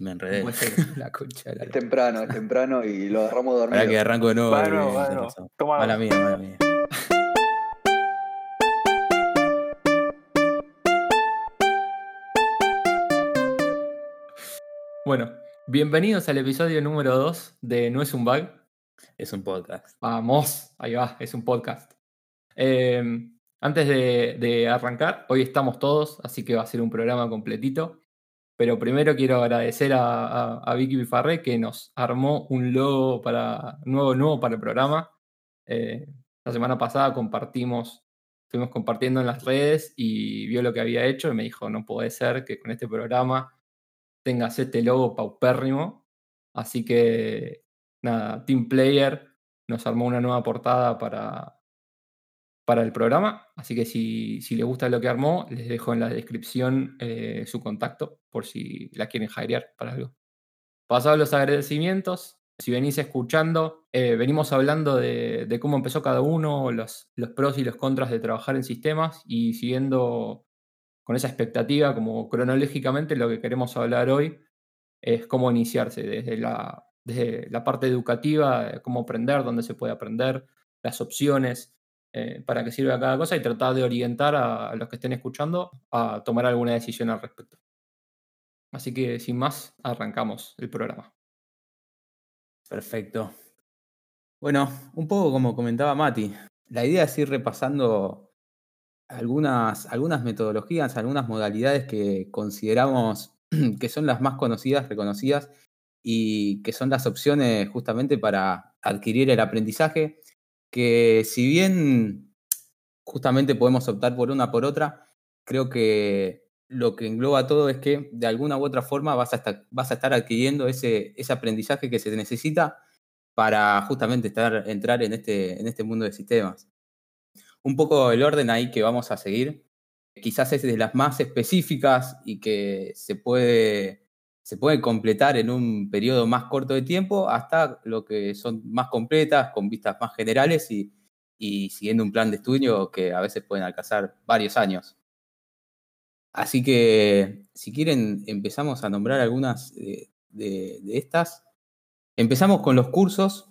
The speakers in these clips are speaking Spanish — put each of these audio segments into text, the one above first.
me enredé. la concha de la Es temprano, es temprano y lo agarramos dormido. Ahora que arranco de nuevo. Bueno, toma. Mala mía, mala mía. Bueno, bienvenidos al episodio número 2 de No es un bug. Es un podcast. Vamos, ahí va, es un podcast. Eh, antes de, de arrancar, hoy estamos todos, así que va a ser un programa completito. Pero primero quiero agradecer a, a- Vicky Bifarré que nos armó un logo para, nuevo, nuevo para el programa. Eh, la semana pasada compartimos, estuvimos compartiendo en las redes y vio lo que había hecho y me dijo, no puede ser que con este programa tengas este logo paupérrimo. Así que nada, Team Player nos armó una nueva portada para, para el programa. Así que si, si les gusta lo que armó, les dejo en la descripción eh, su contacto por si la quieren hirear para algo. Pasados los agradecimientos, si venís escuchando, eh, venimos hablando de, de cómo empezó cada uno, los, los pros y los contras de trabajar en sistemas y siguiendo con esa expectativa, como cronológicamente lo que queremos hablar hoy es cómo iniciarse desde la, desde la parte educativa, cómo aprender, dónde se puede aprender, las opciones, eh, para qué sirve cada cosa y tratar de orientar a, los que estén escuchando a tomar alguna decisión al respecto. Así que sin más, arrancamos el programa. Perfecto. Bueno, un poco como comentaba Mati, la idea es ir repasando algunas metodologías, algunas modalidades que consideramos que son las más conocidas, reconocidas y que son las opciones justamente para adquirir el aprendizaje, que si bien justamente podemos optar por una por otra, creo que lo que engloba todo es que de alguna u otra forma vas a estar, vas a estar adquiriendo ese, ese aprendizaje que se necesita para justamente estar, entrar en este, en este mundo de sistemas. Un poco el orden ahí que vamos a seguir, quizás es de las más específicas y que se puede, se puede completar en un periodo más corto de tiempo hasta lo que son más completas, con vistas más generales y, siguiendo un plan de estudio que a veces pueden alcanzar varios años. Así que, si quieren, empezamos a nombrar algunas de estas. Empezamos con los cursos.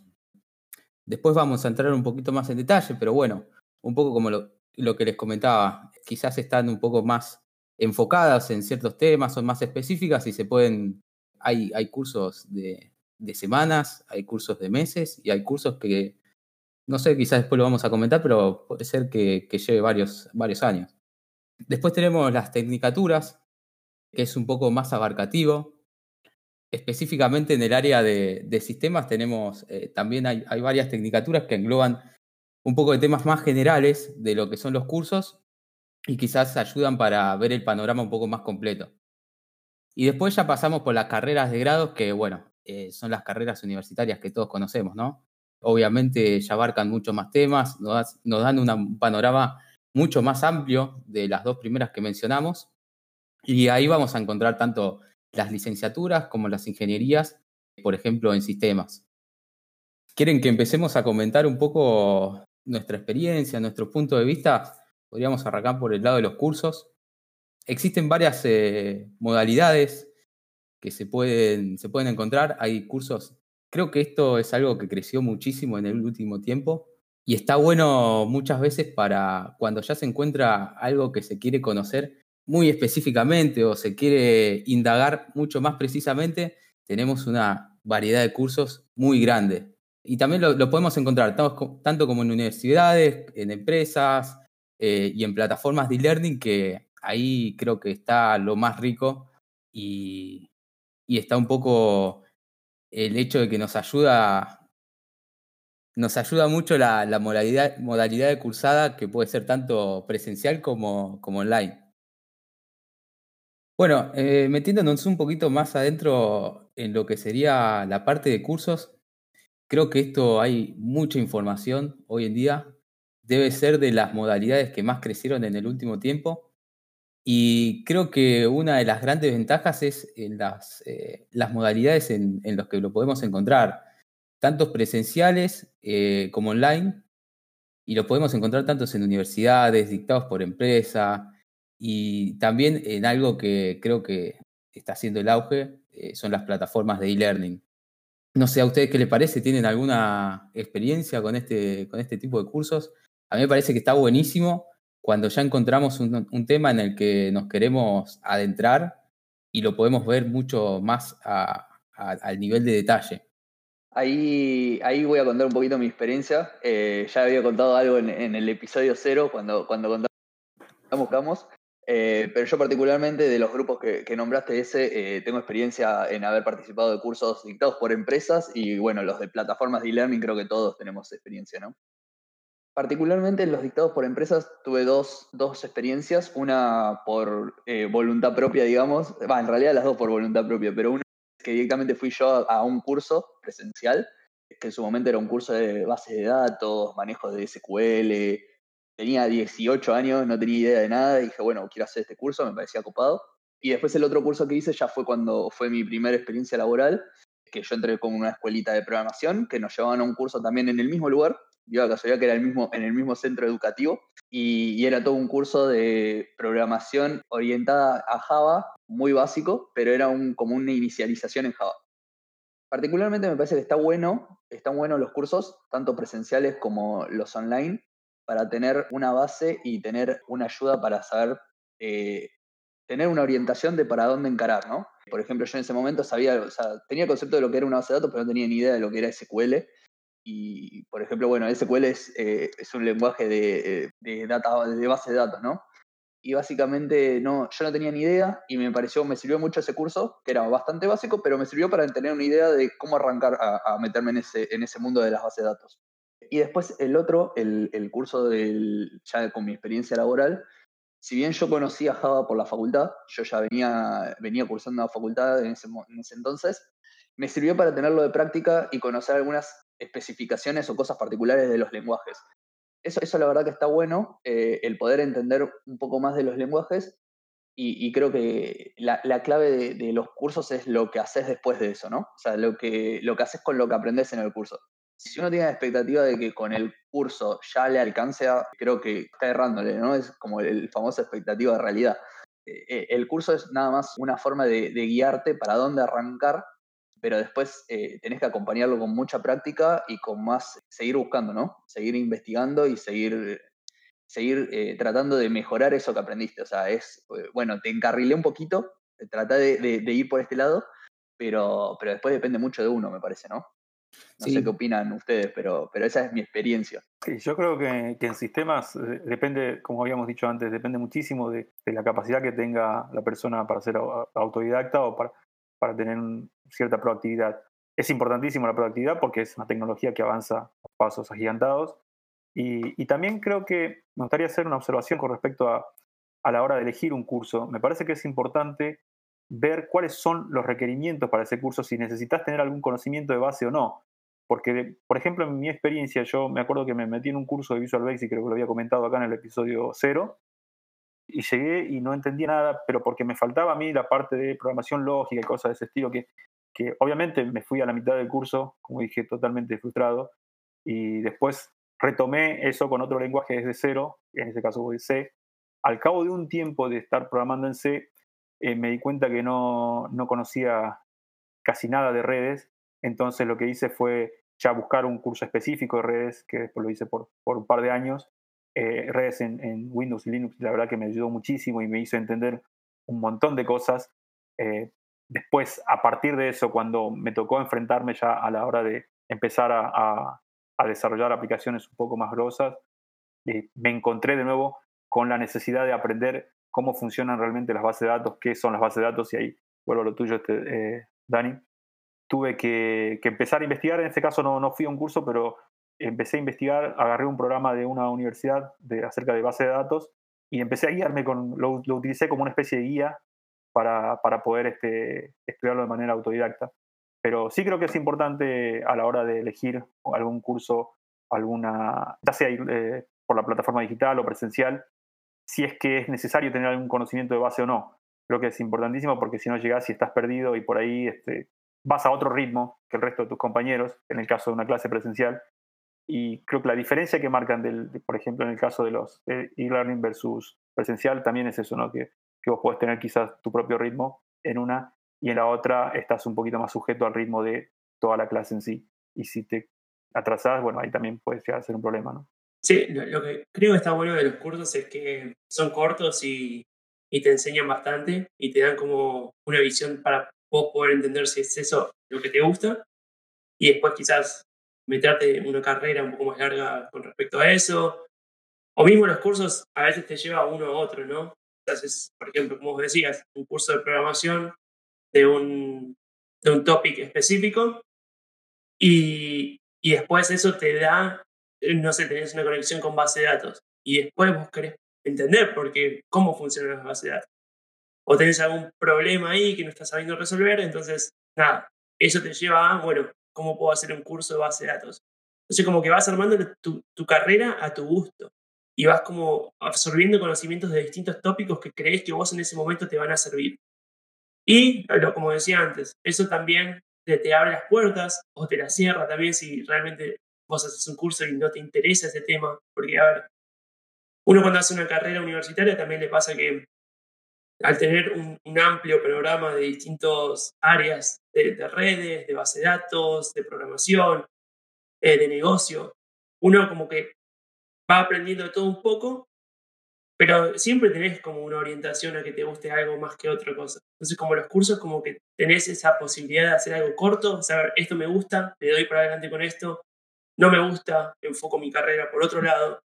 Después vamos a entrar un poquito más en detalle, pero bueno, un poco como lo, lo que les comentaba, quizás están un poco más enfocadas en ciertos temas, son más específicas y se pueden, hay, hay cursos de, de semanas, hay cursos de meses y hay cursos que, no sé, quizás después lo vamos a comentar, pero puede ser que, que lleve varios, varios años. Después tenemos las tecnicaturas, que es un poco más abarcativo. Específicamente en el área de, de sistemas tenemos, eh, también hay, hay, varias tecnicaturas que engloban un poco de temas más generales de lo que son los cursos y quizás ayudan para ver el panorama un poco más completo. Y después ya pasamos por las carreras de grados, que bueno, eh, son las carreras universitarias que todos conocemos, ¿no? Obviamente ya abarcan muchos más temas, nos, dan un panorama mucho más amplio de las dos primeras que mencionamos. Y ahí vamos a encontrar tanto las licenciaturas como las ingenierías, por ejemplo, en sistemas. ¿Quieren que empecemos a comentar un poco nuestra experiencia, nuestro punto de vista? Podríamos arrancar por el lado de los cursos. Existen varias eh, modalidades que se pueden, se pueden encontrar. Hay cursos, creo que esto es algo que creció muchísimo en el último tiempo. Y está bueno muchas veces para cuando ya se encuentra algo que se quiere conocer muy específicamente o se quiere indagar mucho más precisamente, tenemos una variedad de cursos muy grande. Y también lo, lo podemos encontrar tanto, como en universidades, en empresas eh, y en plataformas de e-learning, que ahí creo que está lo más rico y, y está un poco el hecho de que nos ayuda nos ayuda mucho la, modalidad, modalidad, de cursada que puede ser tanto presencial como, como online. Bueno, eh, metiéndonos un poquito más adentro en lo que sería la parte de cursos, creo que esto hay mucha información hoy en día. Debe ser de las modalidades que más crecieron en el último tiempo. Y creo que una de las grandes ventajas es en las, eh, las modalidades en, en las que lo podemos encontrar tanto presenciales eh, como online, y lo podemos encontrar tanto en universidades, dictados por empresa, y también en algo que creo que está haciendo el auge, eh, son las plataformas de e-learning. No sé a ustedes qué les parece, ¿tienen alguna experiencia con este, con este tipo de cursos? A mí me parece que está buenísimo cuando ya encontramos un, tema en el que nos queremos adentrar y lo podemos ver mucho más al nivel de detalle. Ahí, ahí voy a contar un poquito mi experiencia. Eh, ya había contado algo en, el episodio cero cuando, cuando contamos eh, pero yo particularmente de los grupos que, nombraste ese, eh, tengo experiencia en haber participado de cursos dictados por empresas y bueno, los de plataformas de e-learning creo que todos tenemos experiencia, ¿no? Particularmente en los dictados por empresas tuve dos, dos experiencias, una por eh, voluntad propia, digamos, va, en realidad las dos por voluntad propia, pero una que directamente fui yo a, un curso presencial, que en su momento era un curso de bases de datos, manejo de SQL, tenía 18 años, no tenía idea de nada, y dije, bueno, quiero hacer este curso, me parecía copado. Y después el otro curso que hice ya fue cuando fue mi primera experiencia laboral, que yo entré con una escuelita de programación, que nos llevaban a un curso también en el mismo lugar, dio la casualidad que era el mismo, en el mismo centro educativo, y, era todo un curso de programación orientada a Java, muy básico, pero era un, como una inicialización en Java. Particularmente me parece que está bueno, están buenos los cursos, tanto presenciales como los online, para tener una base y tener una ayuda para saber, eh, tener una orientación de para dónde encarar, ¿no? Por ejemplo, yo en ese momento sabía, o tenía el concepto de lo que era una base de datos, pero no tenía ni idea de lo que era SQL. Y, por ejemplo, bueno, SQL es, eh, es un lenguaje de, de, data, base de datos, ¿no? Y básicamente no, yo no tenía ni idea y me pareció, me sirvió mucho ese curso, que era bastante básico, pero me sirvió para tener una idea de cómo arrancar a, a meterme en ese, en ese mundo de las bases de datos. Y después el otro, el, el curso del, ya con mi experiencia laboral, si bien yo conocía Java por la facultad, yo ya venía, venía cursando la facultad en ese, en ese entonces, me sirvió para tenerlo de práctica y conocer algunas especificaciones o cosas particulares de los lenguajes. Eso, eso la verdad que está bueno, eh, el poder entender un poco más de los lenguajes y, creo que la, la clave de, de, los cursos es lo que haces después de eso, ¿no? O sea, lo que, lo que haces con lo que aprendes en el curso si uno tiene la expectativa de que con el curso ya le alcance, creo que está errándole, ¿no? Es como el, famoso expectativa de realidad. Eh, eh, el curso es nada más una forma de, guiarte para dónde arrancar, pero después eh, tenés que acompañarlo con mucha práctica y con más, seguir buscando, ¿no? Seguir investigando y seguir, seguir tratando de mejorar eso que aprendiste. O sea, es, bueno, te encarrilé un poquito, trata de, de ir por este lado, pero, pero después depende mucho de uno, me parece, ¿no? No sé qué opinan ustedes, pero, pero esa es mi experiencia. Sí, yo creo que, en sistemas eh, depende, como habíamos dicho antes, depende muchísimo de, la capacidad que tenga la persona para ser autodidacta o para, para tener cierta proactividad. Es importantísimo la proactividad porque es una tecnología que avanza a pasos agigantados. Y, también creo que me gustaría hacer una observación con respecto a, a la hora de elegir un curso. Me parece que es importante ver cuáles son los requerimientos para ese curso, si necesitas tener algún conocimiento de base o no. Porque, por ejemplo, en mi experiencia, yo me acuerdo que me metí en un curso de Visual Basic, creo que lo había comentado acá en el episodio cero, y llegué y no entendía nada, pero porque me faltaba a mí la parte de programación lógica y cosas de ese estilo, que, que obviamente me fui a la mitad del curso, como dije, totalmente frustrado, y después retomé eso con otro lenguaje desde cero, en este caso C. Al cabo de un tiempo de estar programando en C, eh, me di cuenta que no, no conocía casi nada de redes entonces lo que hice fue ya buscar un curso específico de redes, que después lo hice por, por un par de años, eh, redes en, Windows y Linux, la verdad que me ayudó muchísimo y me hizo entender un montón de cosas. Eh, después, a partir de eso, cuando me tocó enfrentarme ya a la hora de empezar a, a, desarrollar aplicaciones un poco más grosas, eh, me encontré de nuevo con la necesidad de aprender cómo funcionan realmente las bases de datos, qué son las bases de datos, y ahí vuelvo a lo tuyo, este, Dani tuve que, empezar a investigar. En este caso no, no fui a un curso, pero empecé a investigar, agarré un programa de una universidad de, acerca de base de datos y empecé a guiarme con, lo, utilicé como una especie de guía para, para poder este, estudiarlo de manera autodidacta. Pero sí creo que es importante a la hora de elegir algún curso, alguna, ya sea eh, por la plataforma digital o presencial, si es que es necesario tener algún conocimiento de base o no. Creo que es importantísimo porque si no llegas y estás perdido y por ahí este, vas a otro ritmo que el resto de tus compañeros, en el caso de una clase presencial. Y creo que la diferencia que marcan, del, por ejemplo, en el caso de los e-learning versus presencial, también es eso, ¿no? Que, que vos podés tener quizás tu propio ritmo en una y en la otra estás un poquito más sujeto al ritmo de toda la clase en sí. Y si te atrasas, bueno, ahí también puede llegar a ser un problema, ¿no? Sí, lo, que creo que está bueno de los cursos es que son cortos y, y, te enseñan bastante y te dan como una visión para vos poder entender si es eso lo que te gusta y después quizás meterte una carrera un poco más larga con respecto a eso. O mismo los cursos a veces te lleva uno a otro, ¿no? Entonces, por ejemplo, como vos decías, un curso de programación de un, de un topic específico y, y después eso te da, no sé, tenés una conexión con base de datos y después vos querés entender por qué, cómo funcionan las bases de datos. O tenés algún problema ahí que no estás sabiendo resolver, entonces, nada, eso te lleva a, bueno, ¿cómo puedo hacer un curso de base de datos? Entonces, como que vas armando tu, carrera a tu gusto y vas como absorbiendo conocimientos de distintos tópicos que crees que vos en ese momento te van a servir. Y, como decía antes, eso también te, abre las puertas o te las cierra también si realmente vos haces un curso y no te interesa ese tema. Porque, a ver, uno cuando hace una carrera universitaria también le pasa que al tener un, amplio programa de distintas áreas de, redes, de base de datos, de programación, eh, de negocio, uno como que va aprendiendo todo un poco, pero siempre tenés como una orientación a que te guste algo más que otra cosa. Entonces, como los cursos, como que tenés esa posibilidad de hacer algo corto, saber, esto me gusta, le doy para adelante con esto, no me gusta, enfoco mi carrera por otro lado.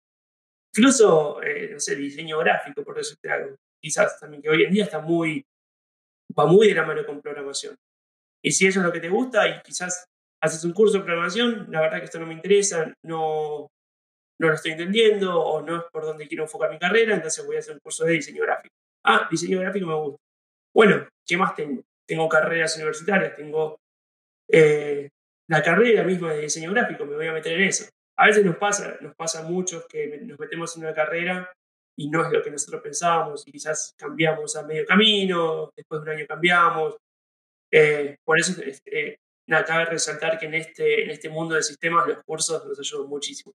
Incluso, eh, no sé, diseño gráfico, por decirte algo. Quizás también, que hoy en día está muy, va muy de la mano con programación. Y si eso es lo que te gusta y quizás haces un curso de programación, la verdad que esto no me interesa, no, no lo estoy entendiendo o no es por donde quiero enfocar mi carrera, entonces voy a hacer un curso de diseño gráfico. Ah, diseño gráfico me gusta. Bueno, ¿qué más tengo? Tengo carreras universitarias, tengo eh, la carrera misma de diseño gráfico, me voy a meter en eso. A veces nos pasa, nos pasa a muchos que nos metemos en una carrera y no es lo que nosotros pensábamos y quizás cambiamos a medio camino, después de un año cambiamos. Eh, por eso, eh, nada, cabe resaltar que en este, en este mundo de sistemas los cursos nos ayudan muchísimo.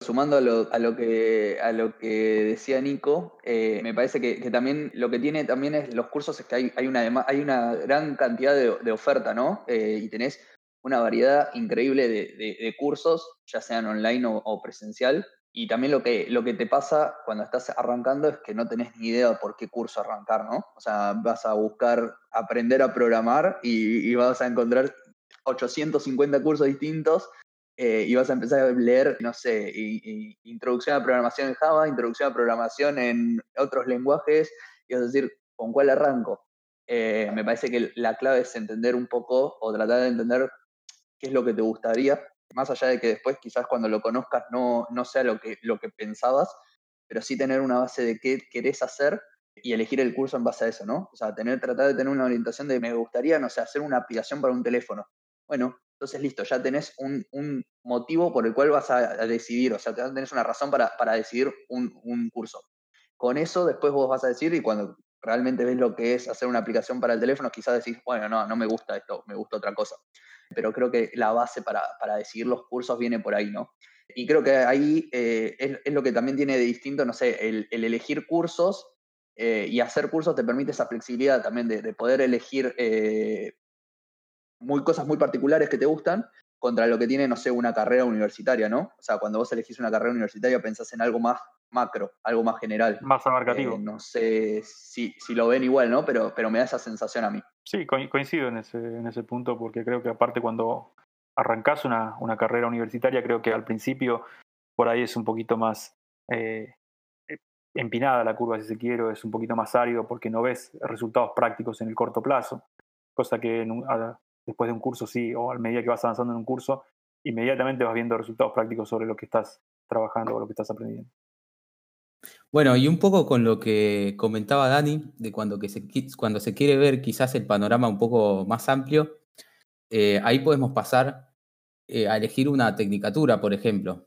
Sumando a lo, a lo, que, a lo que decía Nico, eh, me parece que, también lo que tiene también es los cursos es que hay, hay, una, hay una gran cantidad de, oferta, ¿no? Eh, y tenés una variedad increíble de, cursos, ya sean online o, presencial. Y también lo que, lo que te pasa cuando estás arrancando es que no tenés ni idea por qué curso arrancar, ¿no? O sea, vas a buscar aprender a programar y, vas a encontrar 850 cursos distintos eh, y vas a empezar a leer, no sé, introducción a programación en Java, introducción a programación en otros lenguajes, y vas a decir, ¿con cuál arranco? Eh, me parece que la clave es entender un poco o tratar de entender qué es lo que te gustaría, más allá de que después quizás cuando lo conozcas no, no sea lo que, lo que pensabas, pero sí tener una base de qué querés hacer y elegir el curso en base a eso, ¿no? O sea, tener, tratar de tener una orientación de me gustaría, no sé, hacer una aplicación para un teléfono. Bueno, entonces, listo, ya tenés un, motivo por el cual vas a, decidir, o sea, tenés una razón para, decidir un, curso. Con eso después vos vas a decir, y cuando realmente ves lo que es hacer una aplicación para el teléfono, quizás decís, bueno, no, no me gusta esto, me gusta otra cosa. Pero creo que la base para, decidir los cursos viene por ahí, ¿no? Y creo que ahí eh, es, lo que también tiene de distinto, no sé, el, elegir cursos eh, y hacer cursos te permite esa flexibilidad también de, poder elegir eh, muy, cosas muy particulares que te gustan contra lo que tiene, no sé, una carrera universitaria, ¿no? O sea, cuando vos elegís una carrera universitaria pensás en algo más macro, algo más general. Más abarcativo. Eh, no sé si, si, lo ven igual, ¿no? Pero, pero me da esa sensación a mí. Sí, coincido en ese, en ese punto porque creo que aparte cuando arrancás una, una carrera universitaria, creo que al principio por ahí es un poquito más eh, empinada la curva, si se quiere, es un poquito más árido porque no ves resultados prácticos en el corto plazo, cosa que en después de un curso, sí, o a medida que vas avanzando en un curso, inmediatamente vas viendo resultados prácticos sobre lo que estás trabajando o lo que estás aprendiendo. Bueno, y un poco con lo que comentaba Dani, de cuando, que se, cuando se quiere ver quizás el panorama un poco más amplio, eh, ahí podemos pasar eh, a elegir una tecnicatura, por ejemplo,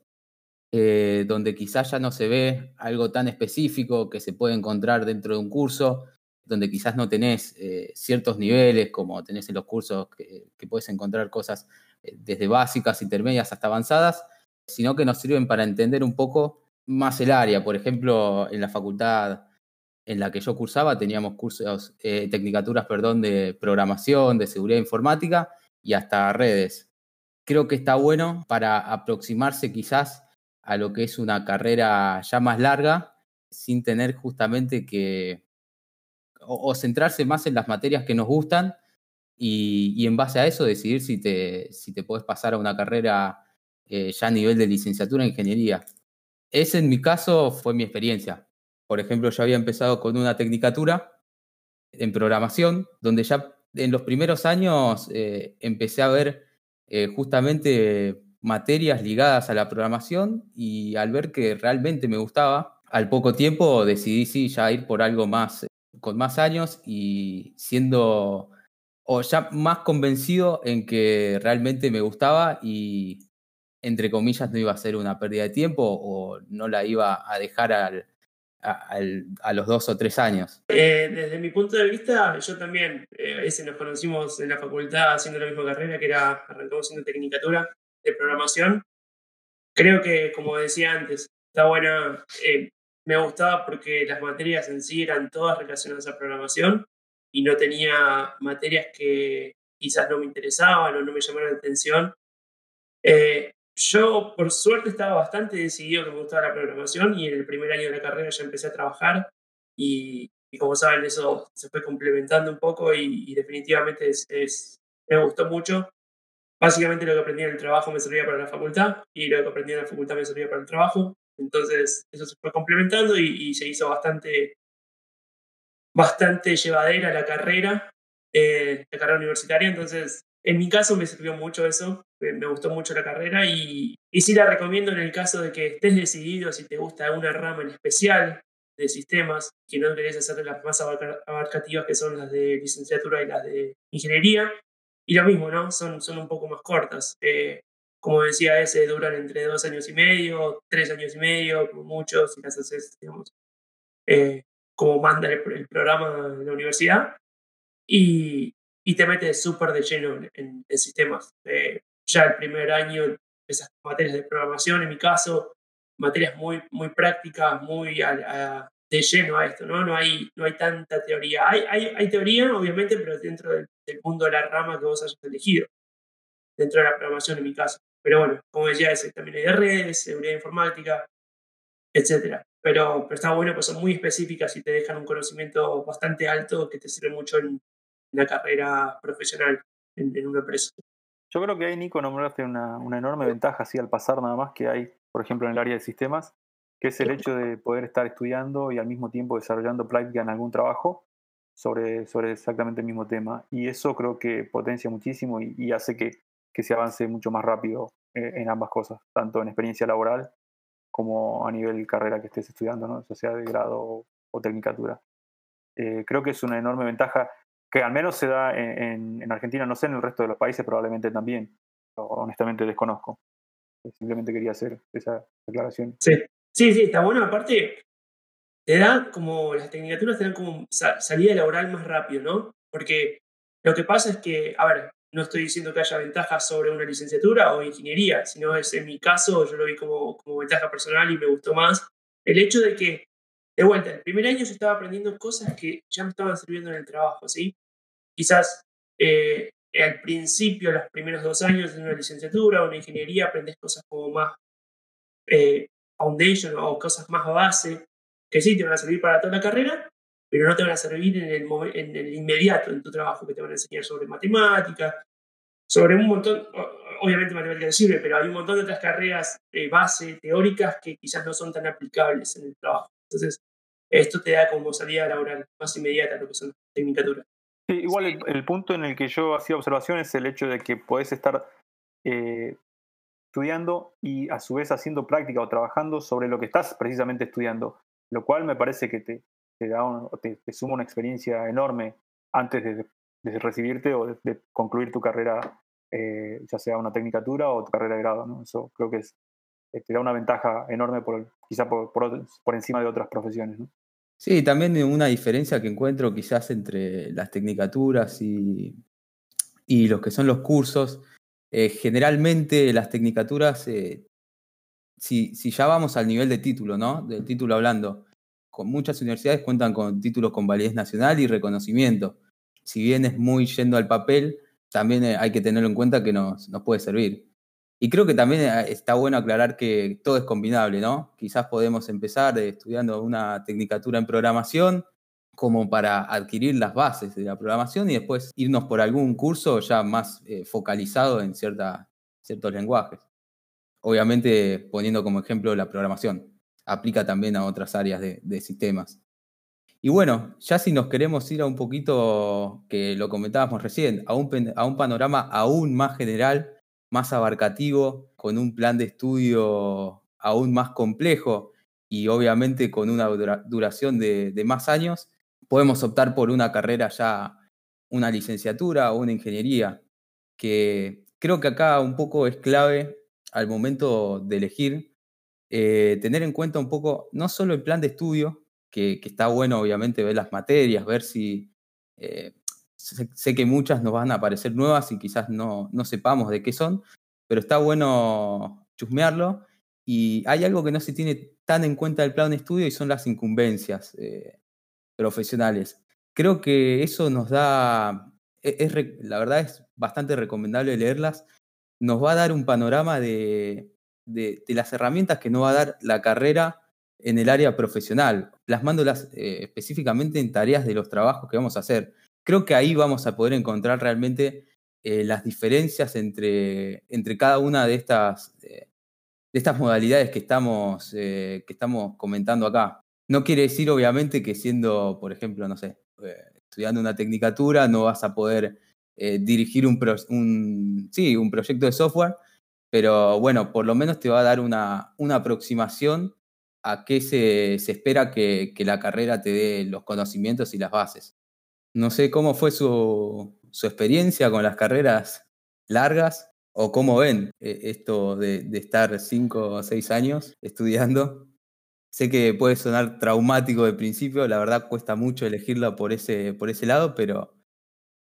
eh, donde quizás ya no se ve algo tan específico que se puede encontrar dentro de un curso, donde quizás no tenés ciertos niveles, como tenés en los cursos que, puedes encontrar cosas desde básicas, intermedias hasta avanzadas, sino que nos sirven para entender un poco más el área. Por ejemplo, en la facultad en la que yo cursaba teníamos cursos, eh, tecnicaturas, perdón, de programación, de seguridad informática y hasta redes. Creo que está bueno para aproximarse quizás a lo que es una carrera ya más larga, sin tener justamente que, o, centrarse más en las materias que nos gustan y, en base a eso decidir si te, si te puedes pasar a una carrera eh, ya a nivel de licenciatura en ingeniería. Ese en mi caso fue mi experiencia. Por ejemplo, yo había empezado con una tecnicatura en programación, donde ya en los primeros años eh, empecé a ver eh, justamente materias ligadas a la programación y al ver que realmente me gustaba, al poco tiempo decidí sí ya ir por algo más, con más años y siendo o ya más convencido en que realmente me gustaba y entre comillas no iba a ser una pérdida de tiempo o no la iba a dejar a, los dos o tres años? Eh, desde mi punto de vista, yo también, eh, ese nos conocimos en la facultad haciendo la misma carrera, que era, arrancamos haciendo tecnicatura de programación. Creo que, como decía antes, está buena, eh, me gustaba porque las materias en sí eran todas relacionadas a programación y no tenía materias que quizás no me interesaban o no me llamaron la atención. Yo, por suerte, estaba bastante decidido que me gustaba la programación y en el primer año de la carrera ya empecé a trabajar y, como saben, eso se fue complementando un poco y, definitivamente es, me gustó mucho. Básicamente lo que aprendí en el trabajo me servía para la facultad y lo que aprendí en la facultad me servía para el trabajo. Entonces eso se fue complementando y, se hizo bastante, bastante llevadera la carrera, eh, la carrera universitaria. Entonces en mi caso me sirvió mucho eso, me gustó mucho la carrera y, y sí la recomiendo en el caso de que estés decidido si te gusta una rama en especial de sistemas, que no querés hacer las más abarcativas que son las de licenciatura y las de ingeniería. Y lo mismo, ¿no? Son, son un poco más cortas. Eh, como decía ese, duran entre dos años y medio, tres años y medio, como mucho, si las haces, digamos, eh, como manda el, el, programa de la universidad. Y, y te metes súper de lleno en, sistemas. Eh, ya el primer año, esas materias de programación, en mi caso, materias muy, muy prácticas, muy de lleno a esto, ¿no? No hay, no hay tanta teoría. Hay, hay, hay teoría, obviamente, pero dentro del, mundo de la rama que vos hayas elegido, dentro de la programación, en mi caso. Pero bueno, como decía, ese, también hay de redes, seguridad informática, etc. Pero, pero está bueno, pues son muy específicas y te dejan un conocimiento bastante alto que te sirve mucho en, una carrera profesional en, una empresa. Yo creo que ahí, Nico, nombraste una, una enorme ventaja, así al pasar nada más, que hay, por ejemplo, en el área de sistemas, que es el hecho de poder estar estudiando y al mismo tiempo desarrollando práctica en algún trabajo sobre, sobre exactamente el mismo tema. Y eso creo que potencia muchísimo y, hace que, que, se avance mucho más rápido eh, en ambas cosas, tanto en experiencia laboral como a nivel carrera que estés estudiando, ¿no? ya sea de grado o, tecnicatura. Eh, creo que es una enorme ventaja que al menos se da en, Argentina, no sé, en el resto de los países probablemente también. Honestamente desconozco. Simplemente quería hacer esa declaración. Sí, sí, sí, está bueno. Aparte, te da como, las tecnicaturas te dan como salida laboral más rápido, ¿no? Porque lo que pasa es que, a ver, no estoy diciendo que haya ventajas sobre una licenciatura o ingeniería, sino es en mi caso, yo lo vi como, como ventaja personal y me gustó más el hecho de que, de vuelta, el primer año yo estaba aprendiendo cosas que ya me estaban sirviendo en el trabajo, ¿sí? Quizás eh, al principio, los primeros dos años de una licenciatura o una ingeniería, aprendes cosas como más eh, foundation o cosas más base, que sí te van a servir para toda la carrera, pero no te van a servir en el, inmediato en tu trabajo, que te van a enseñar sobre matemáticas, sobre un montón, obviamente matemática sirve, pero hay un montón de otras carreras eh, base, teóricas, que quizás no son tan aplicables en el trabajo. Entonces, esto te da como salida laboral más inmediata lo que son las tecnicaturas igual el, punto en el que yo hacía observación es el hecho de que podés estar eh, estudiando y a su vez haciendo práctica o trabajando sobre lo que estás precisamente estudiando, lo cual me parece que te, te da te, suma una experiencia enorme antes de, recibirte o de, concluir tu carrera, eh, ya sea una tecnicatura o tu carrera de grado. ¿no? Eso creo que es, eh, te da una ventaja enorme por, quizá por, por, por encima de otras profesiones. ¿no? Sí, también una diferencia que encuentro quizás entre las tecnicaturas y, y los que son los cursos. Eh, generalmente las tecnicaturas, eh, si, si, ya vamos al nivel de título, ¿no? Del título hablando, con muchas universidades cuentan con títulos con validez nacional y reconocimiento. Si bien es muy yendo al papel, también eh, hay que tenerlo en cuenta que nos, nos puede servir. Y creo que también eh, está bueno aclarar que todo es combinable, ¿no? Quizás podemos empezar estudiando una tecnicatura en programación como para adquirir las bases de la programación y después irnos por algún curso ya más eh, focalizado en cierta, ciertos lenguajes. Obviamente poniendo como ejemplo la programación. Aplica también a otras áreas de, de sistemas. Y bueno, ya si nos queremos ir a un poquito, que lo comentábamos recién, a un, a un panorama aún más general, más abarcativo, con un plan de estudio aún más complejo y obviamente con una duración de, más años, podemos optar por una carrera ya, una licenciatura o una ingeniería, que creo que acá un poco es clave al momento de elegir, eh, tener en cuenta un poco no solo el plan de estudio, que, que está bueno obviamente ver las materias, ver si... Eh, sé, que muchas nos van a parecer nuevas y quizás no, no sepamos de qué son, pero está bueno chusmearlo. Y hay algo que no se tiene tan en cuenta del plan de estudio y son las incumbencias. Eh, profesionales. Creo que eso nos da, e-, es, la verdad es bastante recomendable leerlas, nos va a dar un panorama de, de, de, las herramientas que nos va a dar la carrera en el área profesional, plasmándolas eh, específicamente en tareas de los trabajos que vamos a hacer. Creo que ahí vamos a poder encontrar realmente eh, las diferencias entre, entre cada una de estas, eh, de estas modalidades que estamos, que estamos comentando acá. No quiere decir, obviamente, que siendo, por ejemplo, no sé, eh, estudiando una tecnicatura, no vas a poder eh, dirigir un, pro, un, sí, un proyecto de software, pero bueno, por lo menos te va a dar una, una aproximación a qué se, se espera que, que, la carrera te dé los conocimientos y las bases. No sé cómo fue su, su experiencia con las carreras largas o cómo ven eh, esto de, de estar cinco o seis años estudiando. Sé que puede sonar traumático de principio, la verdad cuesta mucho elegirla por ese, por ese lado, pero,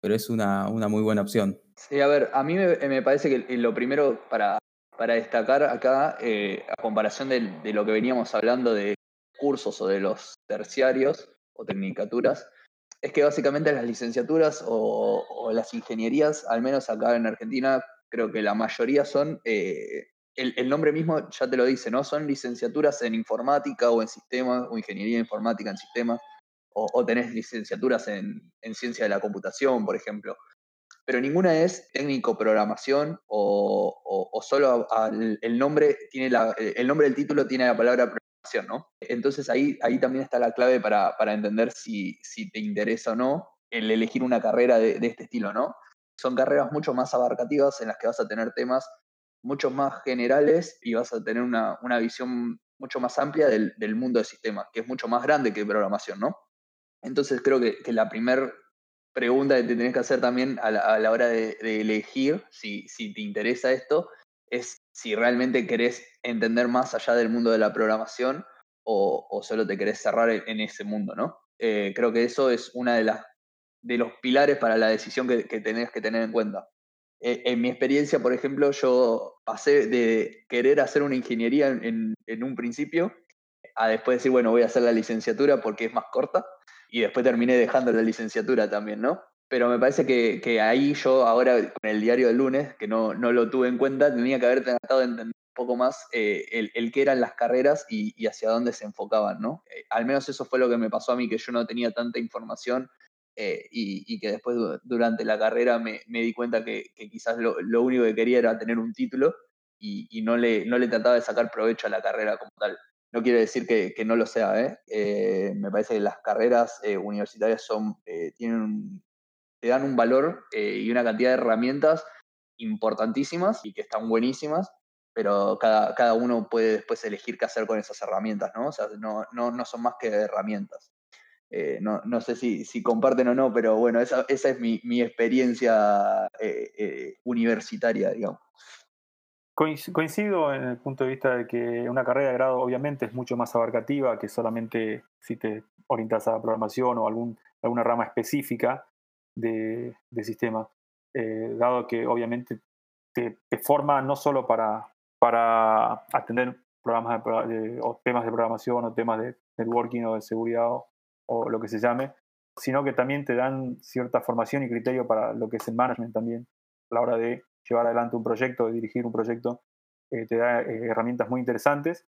pero es una, una muy buena opción. Sí, a ver, a mí me, me parece que lo primero para, para destacar acá, eh, a comparación de, de, lo que veníamos hablando de cursos o de los terciarios o tecnicaturas, es que básicamente las licenciaturas o, las ingenierías, al menos acá en Argentina, creo que la mayoría son eh, el, nombre mismo ya te lo dice, ¿no? Son licenciaturas en informática o en sistemas, o ingeniería informática en sistemas, o, tenés licenciaturas en, en, ciencia de la computación, por ejemplo. Pero ninguna es técnico programación o, o, solo el nombre tiene la, el nombre del título tiene la palabra ¿no? Entonces ahí, ahí también está la clave para, para entender si, si te interesa o no el elegir una carrera de, de este estilo, ¿no? Son carreras mucho más abarcativas en las que vas a tener temas mucho más generales y vas a tener una, una visión mucho más amplia del, del, mundo de sistemas, que es mucho más grande que programación, ¿no? Entonces creo que, que la primera pregunta que te tenés que hacer también a la, a la hora de, de elegir, si, si, te interesa esto, es si realmente querés entender más allá del mundo de la programación o, solo te querés cerrar en, en ese mundo, ¿no? Eh, creo que eso es una de de los pilares para la decisión que, tenés que tener en cuenta. Eh, en mi experiencia, por ejemplo, yo pasé de querer hacer una ingeniería en, en, en, un principio a después decir, bueno, voy a hacer la licenciatura porque es más corta y después terminé dejando la licenciatura también, ¿no? Pero me parece que, ahí yo ahora con el diario del lunes, que no, no lo tuve en cuenta, tenía que haber tratado de entender un poco más eh, el, qué eran las carreras y, hacia dónde se enfocaban, ¿no? Eh, al menos eso fue lo que me pasó a mí, que yo no tenía tanta información eh, y, que después durante la carrera me, di cuenta que, quizás lo, lo, único que quería era tener un título y, no, le, no le trataba de sacar provecho a la carrera como tal. No quiere decir que, no lo sea, me parece que las carreras universitarias son, tienen te dan un valor y una cantidad de herramientas importantísimas y que están buenísimas, pero cada, cada uno puede después elegir qué hacer con esas herramientas, ¿no? O sea, no, no, no son más que herramientas. Eh, no, no, sé si, si, comparten o no, pero bueno, esa, esa es mi, mi experiencia eh, eh, universitaria, digamos. Coincido en el punto de vista de que una carrera de grado obviamente es mucho más abarcativa que solamente si te orientas a la programación o algún, alguna rama específica de, de sistema, eh, dado que obviamente te, te, forma no solo para, para atender programas de, o temas de programación o temas de networking o de seguridad o, lo que se llame, sino que también te dan cierta formación y criterio para lo que es el management también, a la hora de llevar adelante un proyecto, de dirigir un proyecto, eh, te da eh, herramientas muy interesantes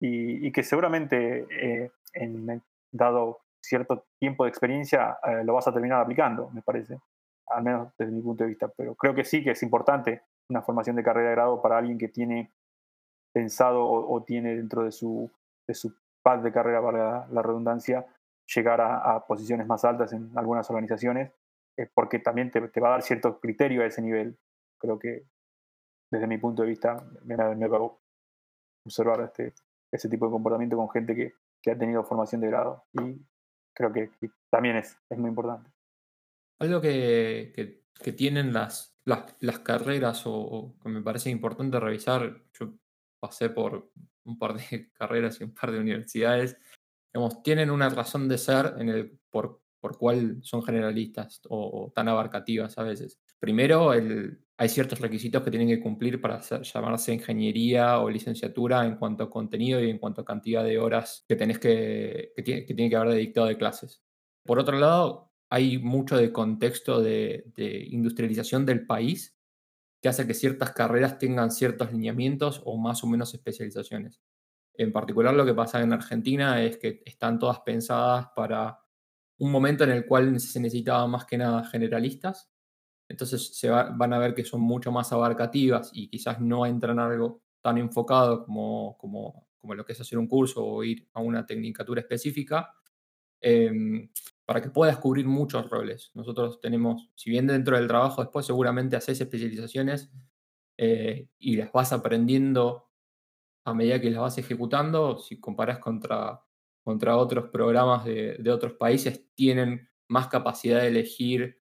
y, que seguramente en, dado cierto tiempo de experiencia lo vas a terminar aplicando, me parece, al menos desde mi punto de vista, pero creo que sí que es importante una formación de carrera de grado para alguien que tiene pensado o, tiene dentro de su, de su paz de carrera, para la redundancia, llegar a, posiciones más altas en algunas organizaciones, eh, porque también te, va a dar cierto criterio a ese nivel. Creo que desde mi punto de vista me, me va a observar este, ese tipo de comportamiento con gente que, que ha tenido formación de grado creo que, también es, es muy importante. Algo que, que, tienen las, las, las carreras o, que me parece importante revisar, yo pasé por un par de carreras y un par de universidades, digamos, tienen una razón de ser en el, por, por cuál son generalistas o, tan abarcativas a veces. Primero, el, hay ciertos requisitos que tienen que cumplir para llamarse ingeniería o licenciatura en cuanto a contenido y en cuanto a cantidad de horas que, tenés que, que, tiene, que, haber dedicado de clases. Por otro lado, hay mucho de contexto de, de industrialización del país que hace que ciertas carreras tengan ciertos lineamientos o más o menos especializaciones. En particular lo que pasa en Argentina es que están todas pensadas para un momento en el cual se necesitaba más que nada generalistas. Entonces se van a ver que son mucho más abarcativas y quizás no entran en algo tan enfocado como, como, como, lo que es hacer un curso o ir a una tecnicatura específica. Em, para que puedas cubrir muchos roles. Nosotros tenemos, si bien dentro del trabajo después seguramente haces especializaciones eh, y las vas aprendiendo a medida que las vas ejecutando, si comparas contra, contra otros programas de, otros países, tienen más capacidad de elegir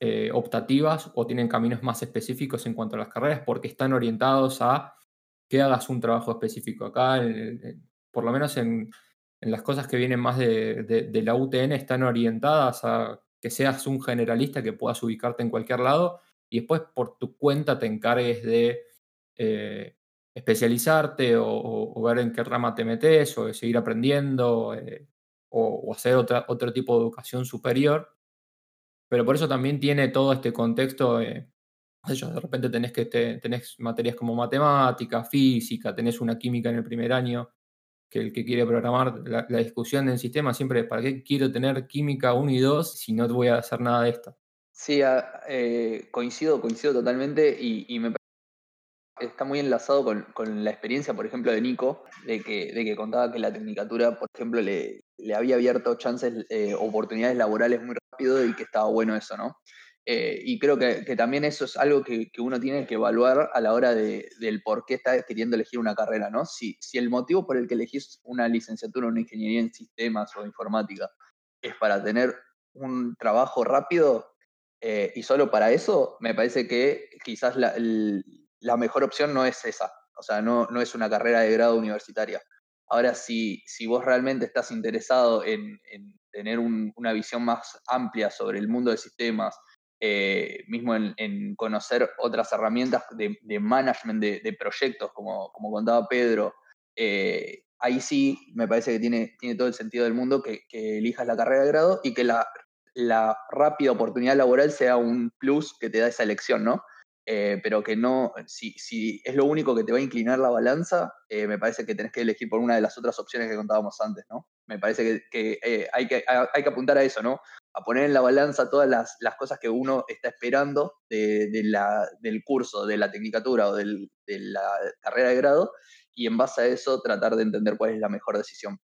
eh, optativas o tienen caminos más específicos en cuanto a las carreras porque están orientados a que hagas un trabajo específico. Acá, por lo menos en, las cosas que vienen más de, la UTN están orientadas a que seas un generalista que puedas ubicarte en cualquier lado y después por tu cuenta te encargues de eh, especializarte o, ver en qué rama te metes o de seguir aprendiendo eh, o, hacer otra, otro tipo de educación superior. Pero por eso también tiene todo este contexto. Eh, de repente tenés, que tenés materias como matemática, física, tenés una química en el primer año que el que quiere programar la, discusión del sistema siempre, ¿para qué quiero tener química 1 y 2 si no voy a hacer nada de esto? Sí, eh, coincido, coincido totalmente y, me está muy enlazado con, la experiencia, por ejemplo, de Nico, de que, de que contaba que la tecnicatura, por ejemplo, le, le había abierto chances, eh, oportunidades laborales muy rápido y que estaba bueno eso, ¿no? Eh, y creo que, también eso es algo que, uno tiene que evaluar a la hora de, del por qué está queriendo elegir una carrera, ¿no? Si, si el motivo por el que elegís una licenciatura, una ingeniería en sistemas o informática es para tener un trabajo rápido eh, y solo para eso, me parece que quizás la, mejor opción no es esa, o sea, no, no es una carrera de grado universitaria. Ahora, si, si vos realmente estás interesado en, tener una visión más amplia sobre el mundo de sistemas, eh, mismo en, conocer otras herramientas de, management de, proyectos, como, como contaba Pedro, eh, ahí sí me parece que tiene, tiene todo el sentido del mundo que, elijas la carrera de grado y que la, la, rápida oportunidad laboral sea un plus que te da esa elección, ¿no? Eh, pero que no, si, si, es lo único que te va a inclinar la balanza, me parece que tenés que elegir por una de las otras opciones que contábamos antes, ¿no? Me parece que, hay, que hay que apuntar a eso, ¿no? a poner en la balanza todas las, las cosas que uno está esperando de, la, del curso, de la tecnicatura o de la carrera de grado, y en base a eso tratar de entender cuál es la mejor decisión.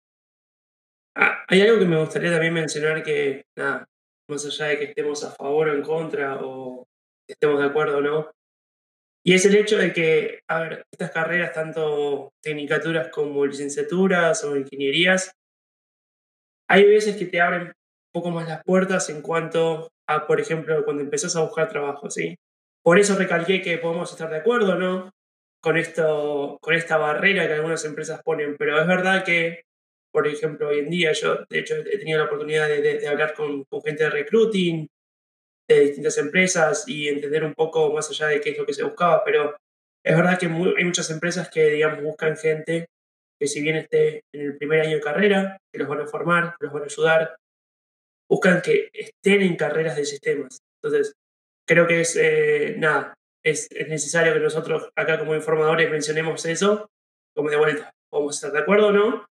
Ah, hay algo que me gustaría también mencionar que, nada, más allá de que estemos a favor o en contra o estemos de acuerdo no, y es el hecho de que, estas carreras, tanto tecnicaturas como licenciaturas o ingenierías, hay veces que te abren poco más las puertas en cuanto a, por ejemplo, cuando empezás a buscar trabajo, ¿sí? Por eso recalqué que podemos estar de acuerdo, ¿no? Con, esto, con esta barrera que algunas empresas ponen, pero es verdad que, por ejemplo, hoy en día yo, de hecho, he tenido la oportunidad de, hablar con, gente de recruiting, de distintas empresas y entender un poco más allá de qué es lo que se buscaba, pero es verdad que hay muchas empresas que, digamos, buscan gente que si bien esté en el primer año de carrera, que los van a formar, que los van a ayudar, buscan que estén en carreras de sistemas. Entonces, creo que es, eh, nada, es, es, necesario que nosotros acá como informadores mencionemos eso, como de vuelta, a estar de acuerdo o no,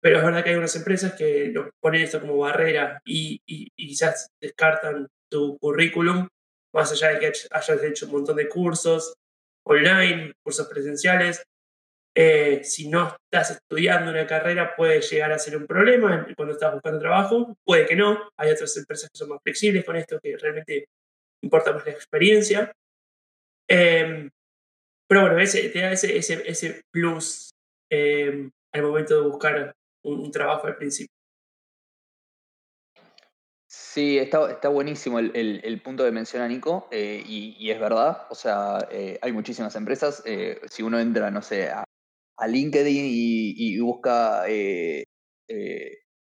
pero es verdad que hay unas empresas que nos ponen esto como barrera y, y, y quizás descartan tu currículum, más allá de que hayas hecho un montón de cursos online, cursos presenciales. Eh, si no estás estudiando una carrera puede llegar a ser un problema cuando estás buscando trabajo, puede que no, hay otras empresas que son más flexibles con esto, que realmente importa más la experiencia. Eh, pero bueno, te da ese, ese, ese plus eh, al momento de buscar un trabajo al principio. Sí, está, está buenísimo el, el, el, punto que menciona Nico, eh, y, es verdad, o sea, eh, hay muchísimas empresas, eh, si uno entra, no sé, a, LinkedIn y, busca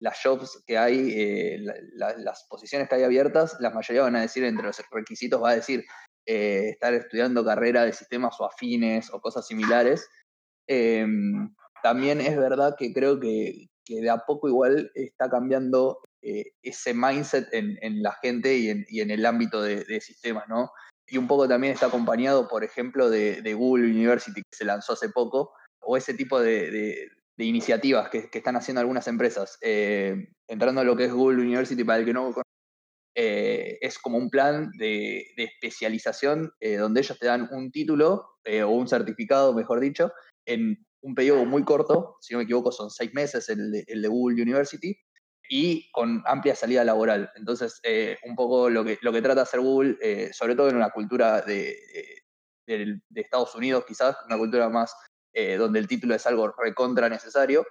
las jobs que hay, la, la, las posiciones que hay abiertas, la mayoría van a decir, entre los requisitos va a decir estar estudiando carrera de sistemas o afines o cosas similares. Em, también es verdad que creo que, que de a poco igual está cambiando eh, ese mindset en, la gente y en, el ámbito de, de, sistemas, ¿no? Y un poco también está acompañado, por ejemplo, de, Google University, que se lanzó hace poco, o ese tipo de, de iniciativas que, que, están haciendo algunas empresas. Eh, entrando a lo que es Google University, para el que no eh, es como un plan de, especialización eh, donde ellos te dan un título o un certificado, mejor dicho, en un periodo muy corto, si no me equivoco son seis meses el el de Google University, y con amplia salida laboral. Entonces, eh, un poco lo que, lo que trata hacer Google, eh, sobre todo en una cultura de, de, Estados Unidos, quizás, una cultura más eh, donde el título es algo recontra necesario.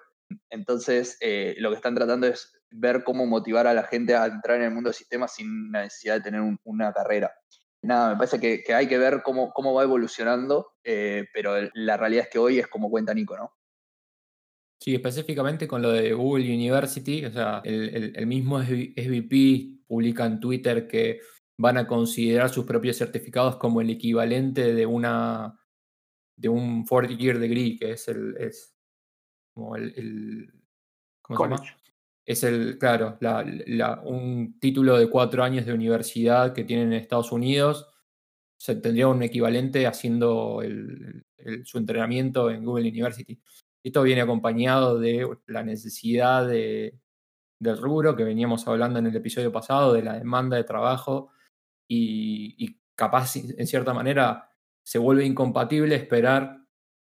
Entonces, lo que están tratando es ver cómo motivar a la gente a entrar en el mundo de sistemas sin necesidad de tener un, una carrera. Nada, me parece que, que, hay que ver cómo, cómo va evolucionando, pero la realidad es que hoy es como cuenta Nico, ¿no? Sí, específicamente con lo de Google University, o sea, el, el, el, mismo SVP publica en Twitter que van a considerar sus propios certificados como el equivalente de una de un 40 year degree, que es el es como el, el ¿cómo College. se llama? Es el, claro, la, la, un título de cuatro años de universidad que tienen en Estados Unidos. Se tendría un equivalente haciendo el, su entrenamiento en Google University. Esto viene acompañado de la necesidad de, del rubro que veníamos hablando en el episodio pasado, de la demanda de trabajo y, capaz, en cierta manera, se vuelve incompatible esperar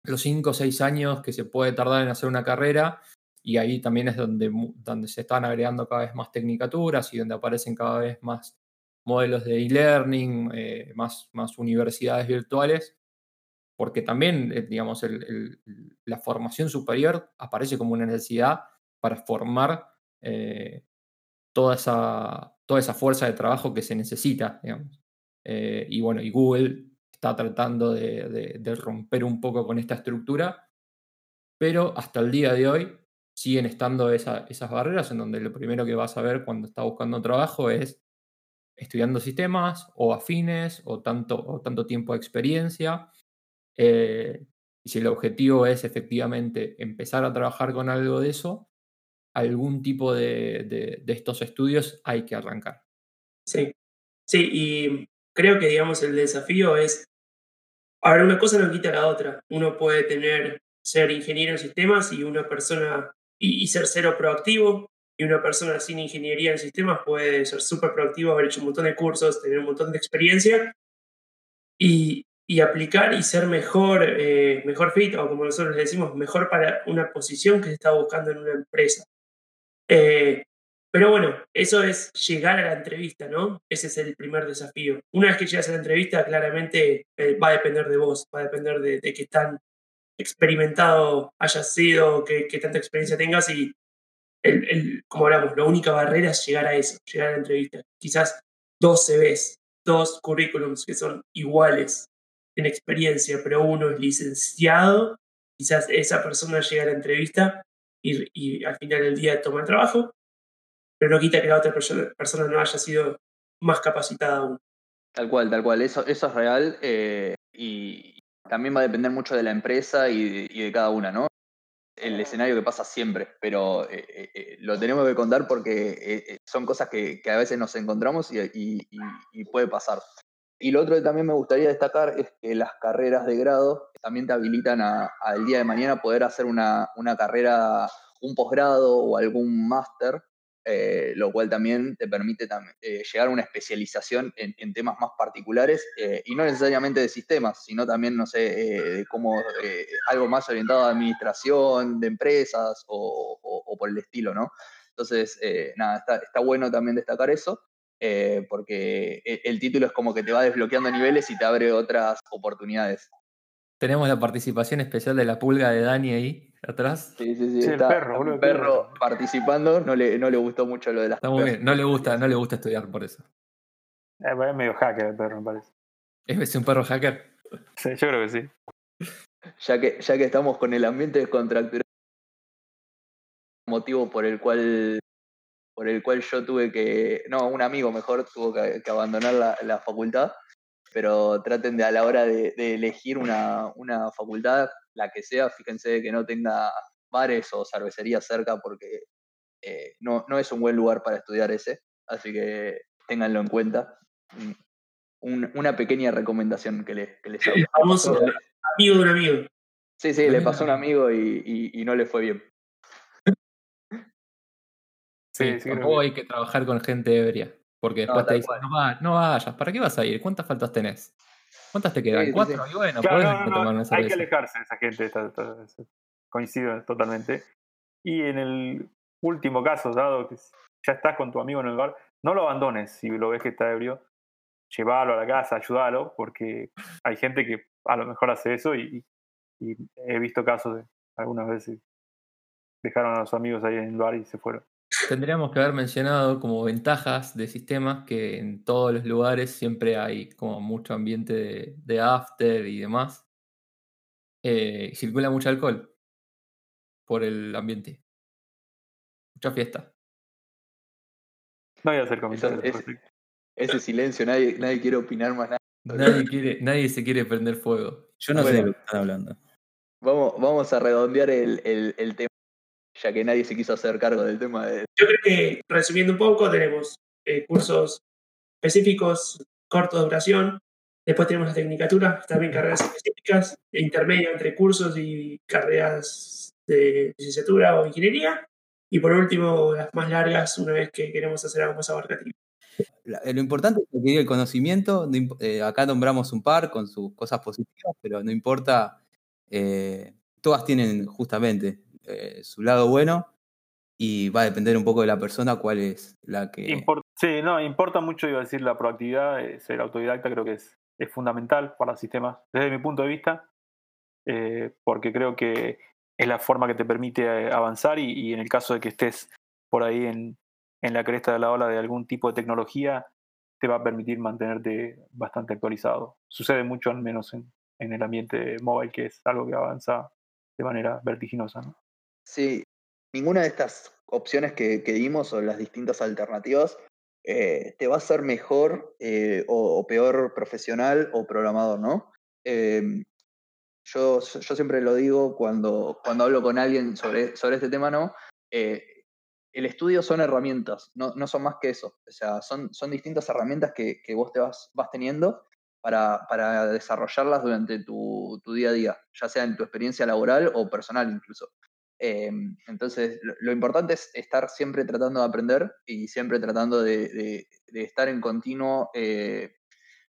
los cinco o seis años que se puede tardar en hacer una carrera y ahí también es donde, donde se están agregando cada vez más tecnicaturas y donde aparecen cada vez más modelos de e-learning, eh, más, más universidades virtuales porque también, eh, digamos, el, el, la formación superior aparece como una necesidad para formar eh, toda, esa, toda esa fuerza de trabajo que se necesita. Eh, y bueno, y Google está tratando de, romper un poco con esta estructura, pero hasta el día de hoy siguen estando esa, esas barreras en donde lo primero que vas a ver cuando estás buscando trabajo es estudiando sistemas o afines o tanto, o tanto tiempo de experiencia eh, y si el objetivo es efectivamente empezar a trabajar con algo de eso, algún tipo de, de, de estos estudios hay que arrancar. Sí, sí, y creo que digamos el desafío es, a ver, una cosa no quita la otra. Uno puede tener, ser ingeniero en sistemas y una persona, y, y ser cero proactivo, y una persona sin ingeniería en sistemas puede ser súper proactivo, haber hecho un montón de cursos, tener un montón de experiencia, y, y aplicar y ser mejor, eh, mejor fit, o como nosotros le decimos, mejor para una posición que se está buscando en una empresa. Eh, pero bueno, eso es llegar a la entrevista, ¿no? Ese es el primer desafío. Una vez que llegas a la entrevista, claramente eh, va a depender de vos, va a depender de, de qué tan experimentado hayas sido, qué, qué tanta experiencia tengas y, el, el, como hablamos, la única barrera es llegar a eso, llegar a la entrevista. Quizás dos CVs, dos currículums que son iguales, tiene experiencia, pero uno es licenciado, quizás esa persona llega a la entrevista y, y al final del día toma el trabajo, pero no quita que la otra persona, persona no haya sido más capacitada aún. Tal cual, tal cual, eso, eso es real eh, y también va a depender mucho de la empresa y, y de cada una, ¿no? el escenario que pasa siempre, pero eh, eh, eh, lo tenemos que contar porque son cosas que, a veces nos encontramos y, puede pasar. Y lo otro que también me gustaría destacar es que las carreras de grado también te habilitan al día de mañana poder hacer una, una carrera, un posgrado o algún máster eh, lo cual también te permite eh, llegar a una especialización en, temas más particulares eh, y no necesariamente de sistemas, sino también, no sé, cómo algo más orientado a administración de empresas o, por el estilo, ¿no? Entonces, nada, está, bueno también destacar eso. Porque el título es como que te va desbloqueando niveles y te abre otras oportunidades. Tenemos la participación especial de la pulga de Dani ahí atrás. Sí, sí, sí. el perro, perro participando, no le, no le gustó mucho lo de las Está muy bien, no le gusta, no le gusta estudiar por eso. Eh, es medio hacker el perro, me parece. ¿Es un perro hacker? Sí, yo creo que sí. Ya que, ya que estamos con el ambiente descontracturado, motivo por el cual por el cual yo tuve que, no, un amigo mejor tuvo que, abandonar la, la facultad pero traten de a la hora de, elegir una, facultad, la que sea, fíjense que no tenga bares o cervecerías cerca porque eh, no, no es un buen lugar para estudiar ese, así que ténganlo en cuenta. una pequeña recomendación que, le, que les hago. El famoso amigo de un amigo. Sí, sí, le pasó a un amigo y, no le fue bien. Sí, sí tampoco hay que trabajar con gente ebria. Porque después te dicen, no, vayas, ¿para qué vas a ir? ¿Cuántas faltas tenés? ¿Cuántas te quedan? ¿Cuatro? Y bueno, Hay que alejarse de esa gente, coincido totalmente. Y en el último caso, dado que ya estás con tu amigo en el bar, no lo abandones si lo ves que está ebrio. Llévalo a la casa, ayúdalo, porque hay gente que a lo mejor hace eso y, y he visto casos de algunas veces dejaron a los amigos ahí en el bar y se fueron. Tendríamos que haber mencionado como ventajas de sistemas que en todos los lugares siempre hay como mucho ambiente de, after y demás. Eh, y circula mucho alcohol por el ambiente. Mucha fiesta. No voy a hacer comentarios. Ese, silencio, nadie, nadie quiere opinar más nada. Nadie, quiere, nadie se quiere prender fuego. Yo no sé de lo que están hablando. Vamos, vamos a redondear el, el tema ya que nadie se quiso hacer cargo del tema de... Yo creo que, resumiendo un poco, tenemos eh, cursos específicos, corto de duración, después tenemos la tecnicatura, también carreras específicas, intermedio entre cursos y carreras de licenciatura o ingeniería, y por último, las más largas, una vez que queremos hacer algo más abarcativo. Lo importante es adquirir el conocimiento. Eh, acá nombramos un par con sus cosas positivas, pero no importa. Eh, todas tienen justamente eh, su lado bueno y va a depender un poco de la persona cuál es la que... sí, no, importa mucho, iba a decir, la proactividad, eh, ser autodidacta creo que es, es fundamental para sistemas, desde mi punto de vista, eh, porque creo que es la forma que te permite avanzar y, en el caso de que estés por ahí en, en la cresta de la ola de algún tipo de tecnología, te va a permitir mantenerte bastante actualizado. Sucede mucho, al menos en, en el ambiente móvil, que es algo que avanza de manera vertiginosa. ¿no? Sí, ninguna de estas opciones que, dimos o las distintas alternativas eh, te va a hacer mejor eh, o, peor profesional o programador, ¿no? Em, yo, yo, siempre lo digo cuando, cuando hablo con alguien sobre, sobre este tema, ¿no? Eh, el estudio son herramientas, no, no, son más que eso. O sea, son, son distintas herramientas que, que vos te vas, vas teniendo para, para desarrollarlas durante tu, tu, día a día, ya sea en tu experiencia laboral o personal incluso. Em, entonces, lo, importante es estar siempre tratando de aprender y siempre tratando de, estar en continuo, eh,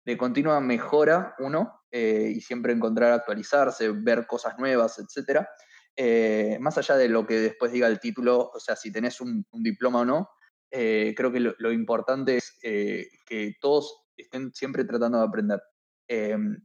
de continua mejora, uno, eh, y siempre encontrar actualizarse, ver cosas nuevas, etc. Eh, más allá de lo que después diga el título, o sea, si tenés un, diploma o no, creo que lo, importante es que todos estén siempre tratando de aprender.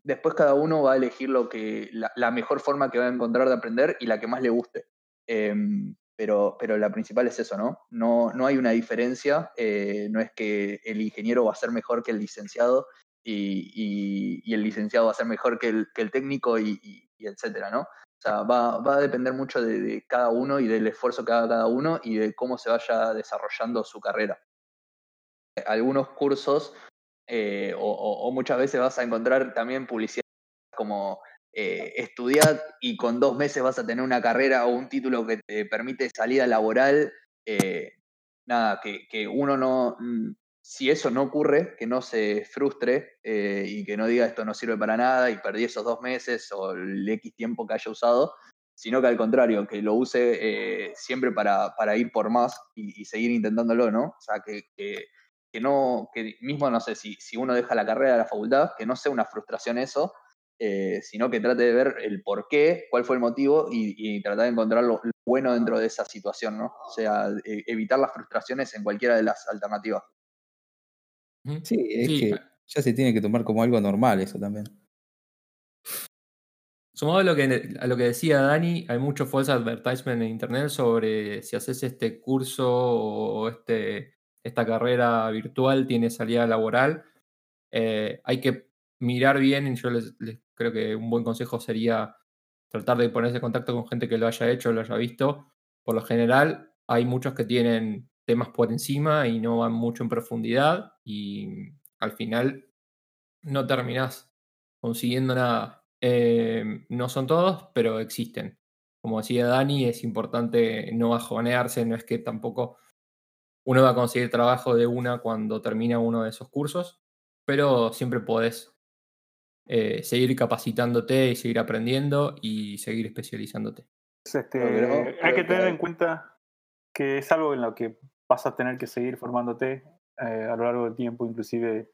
Después cada uno va a elegir lo que, la, mejor forma que va a encontrar de aprender y la que más le guste. Em, pero, pero la principal es eso, ¿no? No, no hay una diferencia, eh, no es que el ingeniero va a ser mejor que el licenciado y, el licenciado va a ser mejor que el, técnico y, y, etcétera, ¿no? O sea, va, va a depender mucho de, cada uno y del esfuerzo que haga cada uno y de cómo se vaya desarrollando su carrera. Algunos cursos, eh, o, o, muchas veces vas a encontrar también publicidad como eh, estudiar y con dos meses vas a tener una carrera o un título que te permite salida laboral, eh, nada, que, que, uno no, mm, si eso no ocurre, que no se frustre eh, y que no diga esto no sirve para nada y perdí esos dos meses o el X tiempo que haya usado, sino que al contrario, que lo use eh, siempre para, para, ir por más y, seguir intentándolo, ¿no? O sea, que, que, que, no, que mismo, no sé, si, si uno deja la carrera de la facultad, que no sea una frustración eso, eh, sino que trate de ver el por qué, cuál fue el motivo y, y tratar de encontrar lo, lo, bueno dentro de esa situación, ¿no? O sea, e, evitar las frustraciones en cualquiera de las alternativas. Sí, es sí. que ya se tiene que tomar como algo normal eso también. Sumado a lo, que, a lo que decía Dani, hay mucho false advertisement en internet sobre si haces este curso o este, esta carrera virtual tiene salida laboral. Eh, hay que mirar bien, y yo les, les, creo que un buen consejo sería tratar de ponerse en contacto con gente que lo haya hecho, lo haya visto. Por lo general, hay muchos que tienen temas por encima y no van mucho en profundidad y al final no terminás consiguiendo nada. Eh, no son todos, pero existen. Como decía Dani, es importante no bajonearse, no es que tampoco uno va a conseguir trabajo de una cuando termina uno de esos cursos, pero siempre podés eh, seguir capacitándote y seguir aprendiendo y seguir especializándote. Este, hay que tener en cuenta que es algo en lo que vas a tener que seguir formándote eh, a lo largo del tiempo, inclusive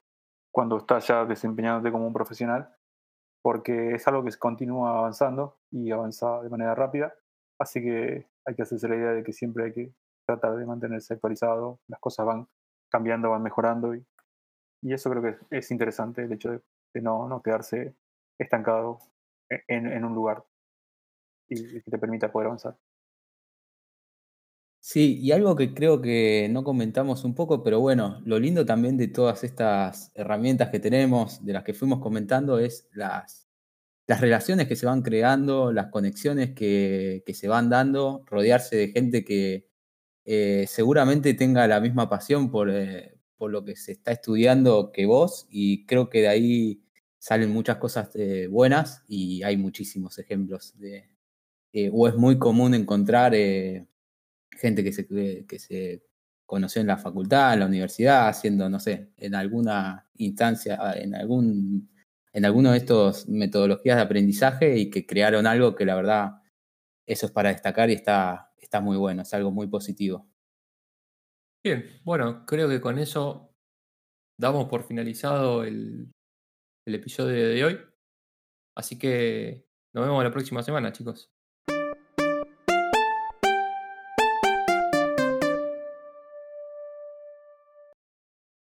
cuando estás ya desempeñándote como un profesional porque es algo que continúa avanzando y avanza de manera rápida, así que hay que hacerse la idea de que siempre hay que tratar de mantenerse actualizado, las cosas van cambiando, van mejorando y, y eso creo que es interesante, el hecho de, no, no, quedarse estancado en, en un lugar y, y que te permita poder avanzar. Sí, y algo que creo que no comentamos un poco, pero bueno, lo lindo también de todas estas herramientas que tenemos, de las que fuimos comentando, es las, las relaciones que se van creando, las conexiones que, que se van dando, rodearse de gente que eh, seguramente tenga la misma pasión por, eh, por, lo que se está estudiando que vos, y creo que de ahí salen muchas cosas eh, buenas y hay muchísimos ejemplos de... Eh, o es muy común encontrar eh, gente que se, que se conoció en la facultad, en la universidad, haciendo, no sé, en alguna instancia, en algún en alguno de estos metodologías de aprendizaje y que crearon algo que la verdad eso es para destacar y está, está muy bueno, es algo muy positivo. Bien, bueno, creo que con eso damos por finalizado el, el episodio de hoy. Así que nos vemos la próxima semana, chicos.